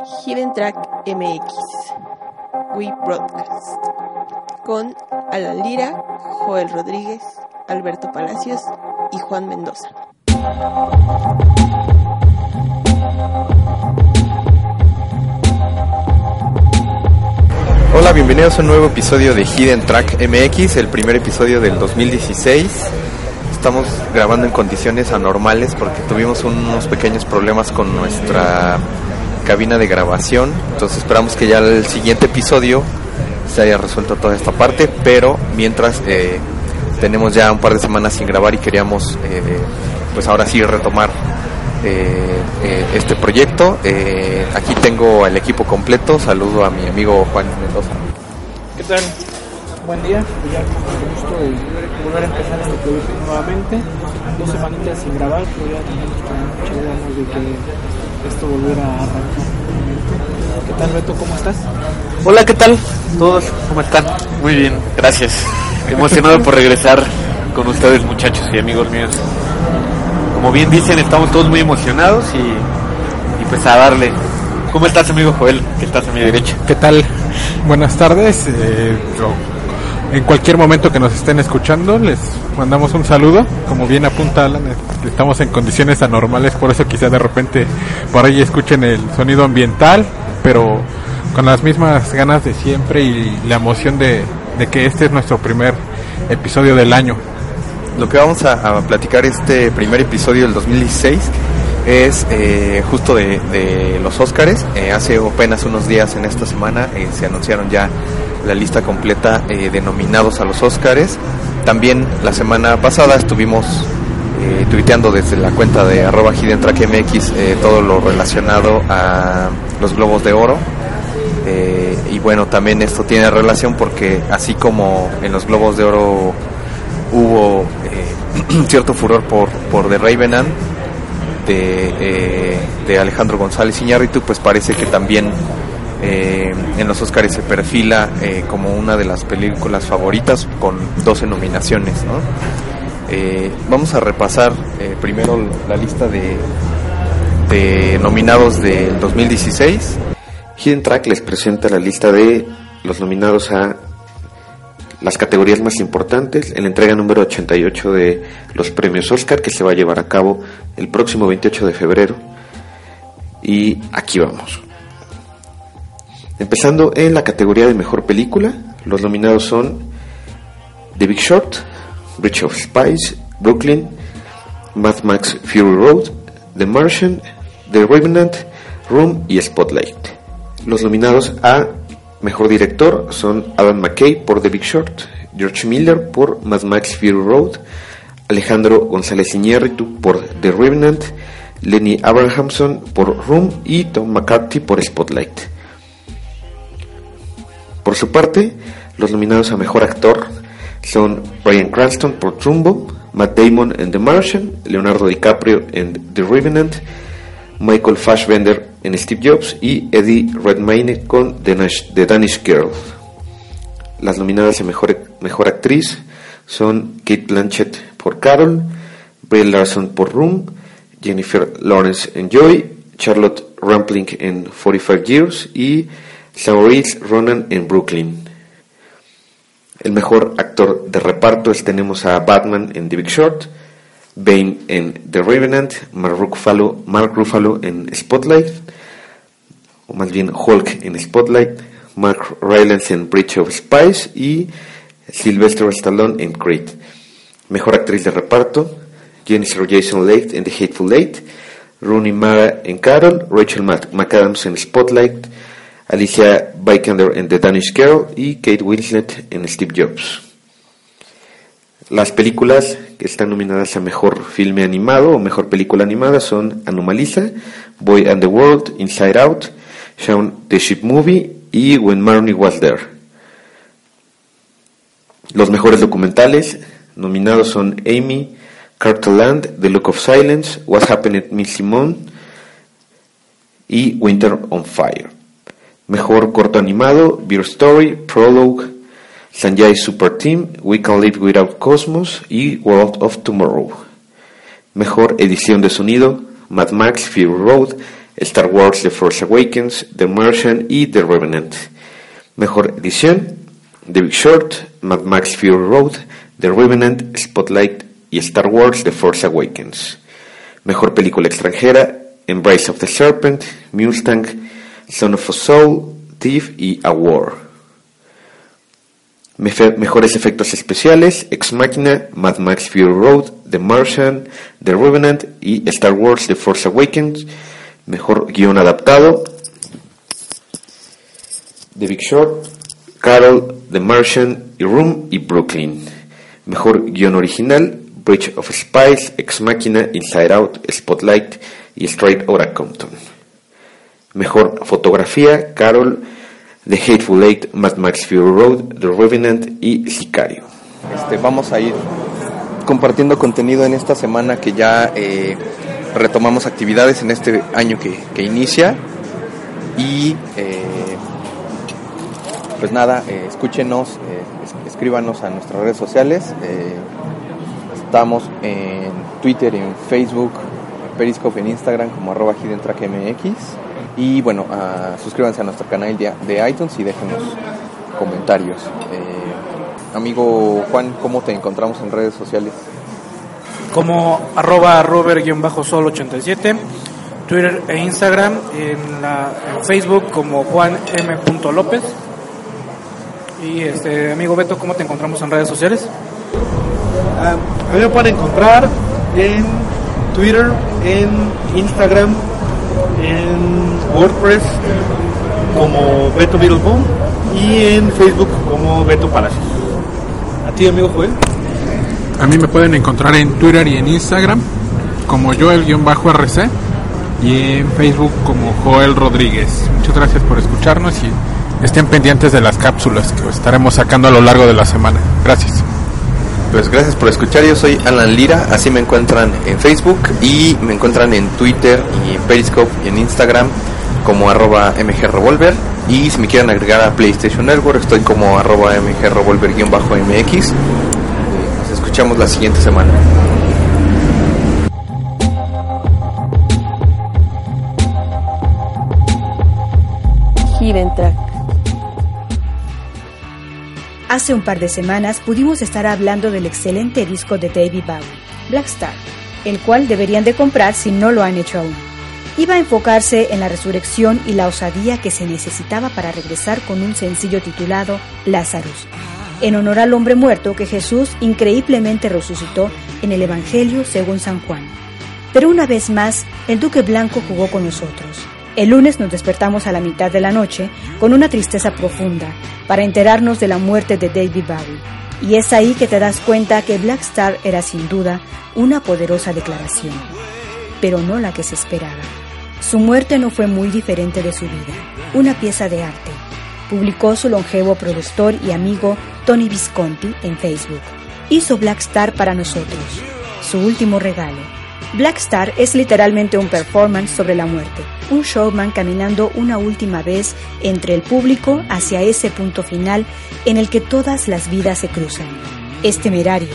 Hidden Track MX, We Broadcast, con Alan Lira, Joel Rodríguez, Alberto Palacios y Juan Mendoza. Hola, bienvenidos a un nuevo episodio de Hidden Track MX, el primer episodio del 2016. Estamos grabando en condiciones anormales porque tuvimos unos pequeños problemas con nuestra cabina de grabación. Entonces esperamos que ya el siguiente episodio se haya resuelto toda esta parte, pero mientras eh, tenemos ya un par de semanas sin grabar y queríamos eh, pues ahora sí retomar eh, este proyecto. Aquí tengo al equipo completo. Saludo a mi amigo Juan Mendoza. ¿Qué tal? Buen día, ya el gusto de volver a empezar proyecto nuevamente. Dos semanitas sin grabar, pero ya tenemos de esto volviera a arrancar. ¿Qué tal Beto? ¿Cómo estás? Hola, ¿qué tal? ¿Todos cómo están? Muy bien, gracias. Emocionado por regresar con ustedes, muchachos y amigos míos. Como bien dicen, estamos todos muy emocionados y, y pues a darle. ¿Cómo estás, amigo Joel? Que estás a mi derecha. ¿Qué tal? Buenas tardes. eh, yo- en cualquier momento que nos estén escuchando, les mandamos un saludo. Como bien apunta Alan, eh, estamos en condiciones anormales, por eso quizá de repente por ahí escuchen el sonido ambiental, pero con las mismas ganas de siempre y la emoción de, que este es nuestro primer episodio del año. Lo que vamos a, a platicar este primer episodio del 2016 es eh, justo de, de los Óscares. Eh, hace apenas unos días en esta semana eh, se anunciaron ya la lista completa eh, de nominados a los Óscares. También la semana pasada estuvimos eh, tuiteando desde la cuenta de arroba Hidden eh, todo lo relacionado a los Globos de Oro. Eh, y bueno, también esto tiene relación porque así como en los Globos de Oro hubo eh, cierto furor por, por The Revenant de, eh, de Alejandro González Iñárritu, pues parece que también eh, en los Oscars se perfila eh, como una de las películas favoritas con 12 nominaciones. ¿no? Eh, vamos a repasar primero la lista de, de nominados del 2016. Hidden Track les presenta la lista de los nominados a las categorías más importantes en la entrega número 88 de los premios Oscar que se va a llevar a cabo el próximo 28 de febrero. Y aquí vamos. Empezando en la categoría de mejor película, los nominados son The Big Short, Bridge of Spies, Brooklyn, Mad Max Fury Road, The Martian, The Revenant, Room y Spotlight. Los nominados a Mejor Director son Adam McKay por The Big Short, George Miller por Mad Max Fury Road, Alejandro González Iñárritu por The Revenant, Lenny Abrahamson por Room y Tom McCarthy por Spotlight. Por su parte, los nominados a Mejor Actor son Bryan Cranston por Trumbo, Matt Damon en The Martian, Leonardo DiCaprio en The Revenant, Michael Fassbender en Steve Jobs y Eddie Redmayne con The, Nash- The Danish Girl. Las nominadas a mejor, mejor actriz son Kate Blanchett por Carol, Brie Larson por Room, Jennifer Lawrence en Joy, Charlotte Rampling en 45 Years y Saoirse Ronan en Brooklyn. El mejor actor de reparto es tenemos a Batman en The Big Short, Bane en The Revenant, Mark Ruffalo, Mark Ruffalo en Spotlight, o más bien Hulk en Spotlight, Mark Rylance en Bridge of Spies y Sylvester Stallone en Creed. Mejor actriz de reparto, Jennifer Jason Leigh en The Hateful Eight, Rooney Mara en Carol, Rachel McAdams en Spotlight, Alicia Vikander en The Danish Girl y Kate Winslet en Steve Jobs. Las películas que están nominadas a Mejor Filme Animado o Mejor Película Animada son Anomalisa, Boy and the World, Inside Out, Shaun the Sheep Movie y When Marnie Was There. Los mejores documentales nominados son Amy, Carterland, The Look of Silence, What Happened at Miss Simone y Winter on Fire. Mejor corto animado, Beer Story, Prologue, Sanjay Super Team, We Can Live Without Cosmos y World of Tomorrow. Mejor edición de sonido, Mad Max, Fury Road, Star Wars The Force Awakens, The Martian y The Revenant. Mejor edición, The Big Short, Mad Max Fury Road, The Revenant, Spotlight y Star Wars The Force Awakens. Mejor película extranjera, Embrace of the Serpent, Mustang, Son of a Soul, Thief y A War. Mejores efectos especiales, Ex Machina, Mad Max Fury Road, The Martian, The Revenant y Star Wars The Force Awakens. Mejor guion adaptado, The Big Short, Carol, The Martian y Room y Brooklyn. Mejor guion original, Bridge of Spies, Ex Machina, Inside Out, Spotlight y Straight Outta Compton. Mejor fotografía, Carol, The Hateful Eight, Mad Max Fury Road, The Revenant y Sicario. Este, vamos a ir compartiendo contenido en esta semana que ya eh, retomamos actividades en este año que, inicia y eh, pues nada, eh, escúchenos, escríbanos a nuestras redes sociales. estamos en Twitter, en Facebook, Periscope, en Instagram como arroba MX. Y bueno, uh, suscríbanse a nuestro canal de, de iTunes y déjenos comentarios. Eh, amigo Juan, ¿cómo te encontramos en redes sociales? Como arroba robert-sol87, Twitter e Instagram, en, la, Facebook como Juan M. López. Y este amigo Beto, ¿cómo te encontramos en redes sociales? a mí me pueden encontrar en Twitter, en Instagram, en WordPress como Beto Middlebone y en Facebook como Beto Palacios. ¿A ti, amigo Joel? A mí me pueden encontrar en Twitter y en Instagram como Joel-RC y en Facebook como Joel Rodríguez. Muchas gracias por escucharnos y estén pendientes de las cápsulas que estaremos sacando a lo largo de la semana. Gracias. Pues gracias por escuchar, yo soy Alan Lira, así me encuentran en Facebook y me encuentran en Twitter y en Periscope y en Instagram como arroba mgrevolver y si me quieren agregar a PlayStation Network estoy como arroba mgrevolver-mx. Nos escuchamos la siguiente semana. Hidden Track Hace un par de semanas pudimos estar hablando del excelente disco de David Bowie, Black Star, el cual deberían de comprar si no lo han hecho aún. Iba a enfocarse en la resurrección y la osadía que se necesitaba para regresar con un sencillo titulado Lazarus, en honor al hombre muerto que Jesús increíblemente resucitó en el Evangelio según San Juan. Pero una vez más, el Duque Blanco jugó con nosotros el lunes nos despertamos a la mitad de la noche con una tristeza profunda para enterarnos de la muerte de David Bowie. Y es ahí que te das cuenta que Black Star era sin duda una poderosa declaración, pero no la que se esperaba. Su muerte no fue muy diferente de su vida, una pieza de arte. Publicó su longevo productor y amigo Tony Visconti en Facebook. Hizo Black Star para nosotros, su último regalo Black Star es literalmente un performance sobre la muerte, un showman caminando una última vez entre el público hacia ese punto final en el que todas las vidas se cruzan. Es temerario,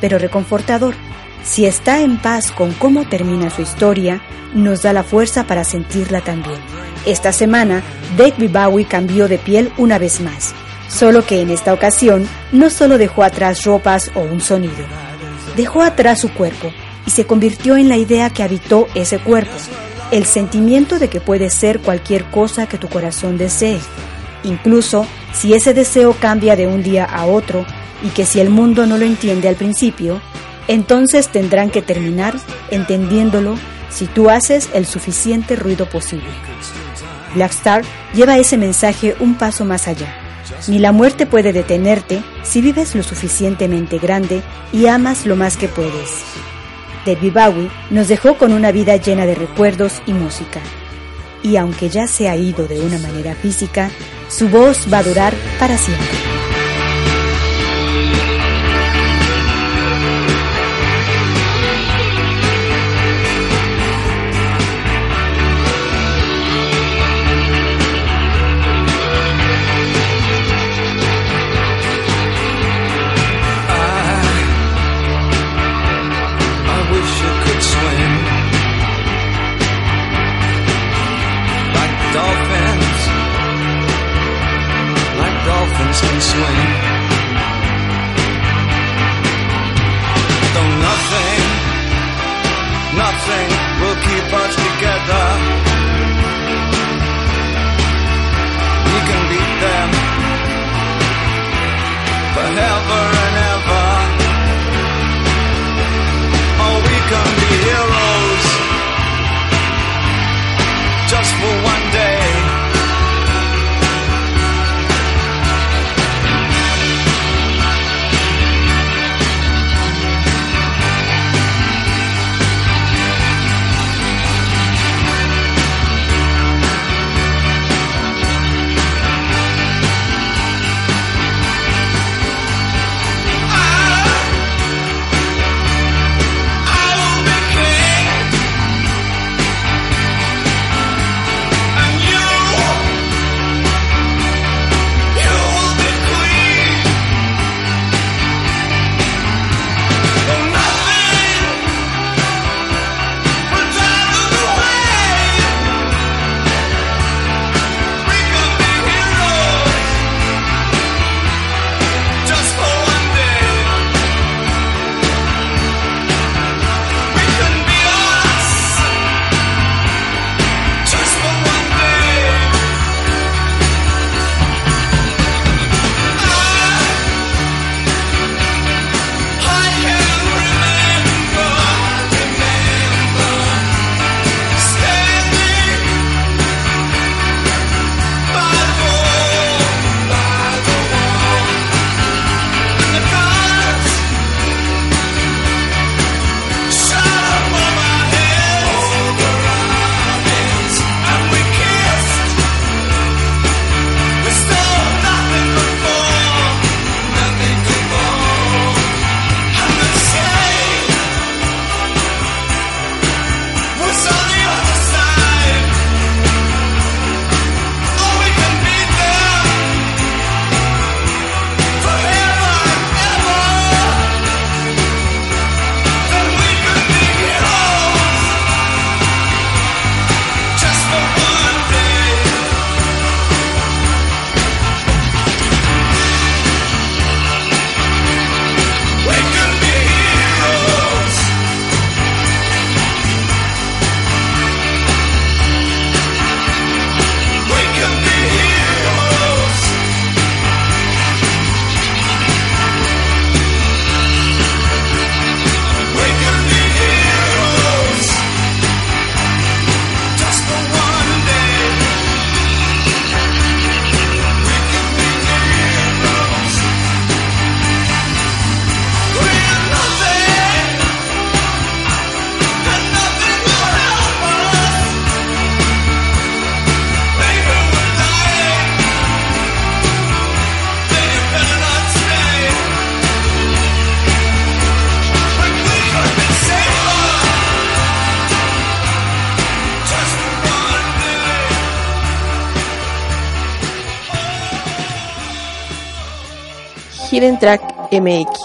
pero reconfortador. Si está en paz con cómo termina su historia, nos da la fuerza para sentirla también. Esta semana, David Bowie cambió de piel una vez más, solo que en esta ocasión no solo dejó atrás ropas o un sonido, dejó atrás su cuerpo, y se convirtió en la idea que habitó ese cuerpo, el sentimiento de que puede ser cualquier cosa que tu corazón desee, incluso si ese deseo cambia de un día a otro y que si el mundo no lo entiende al principio, entonces tendrán que terminar entendiéndolo si tú haces el suficiente ruido posible. Blackstar lleva ese mensaje un paso más allá. Ni la muerte puede detenerte si vives lo suficientemente grande y amas lo más que puedes. David Bowie nos dejó con una vida llena de recuerdos y música. Y aunque ya se ha ido de una manera física, su voz va a durar para siempre. Ever. Hidden Track MX.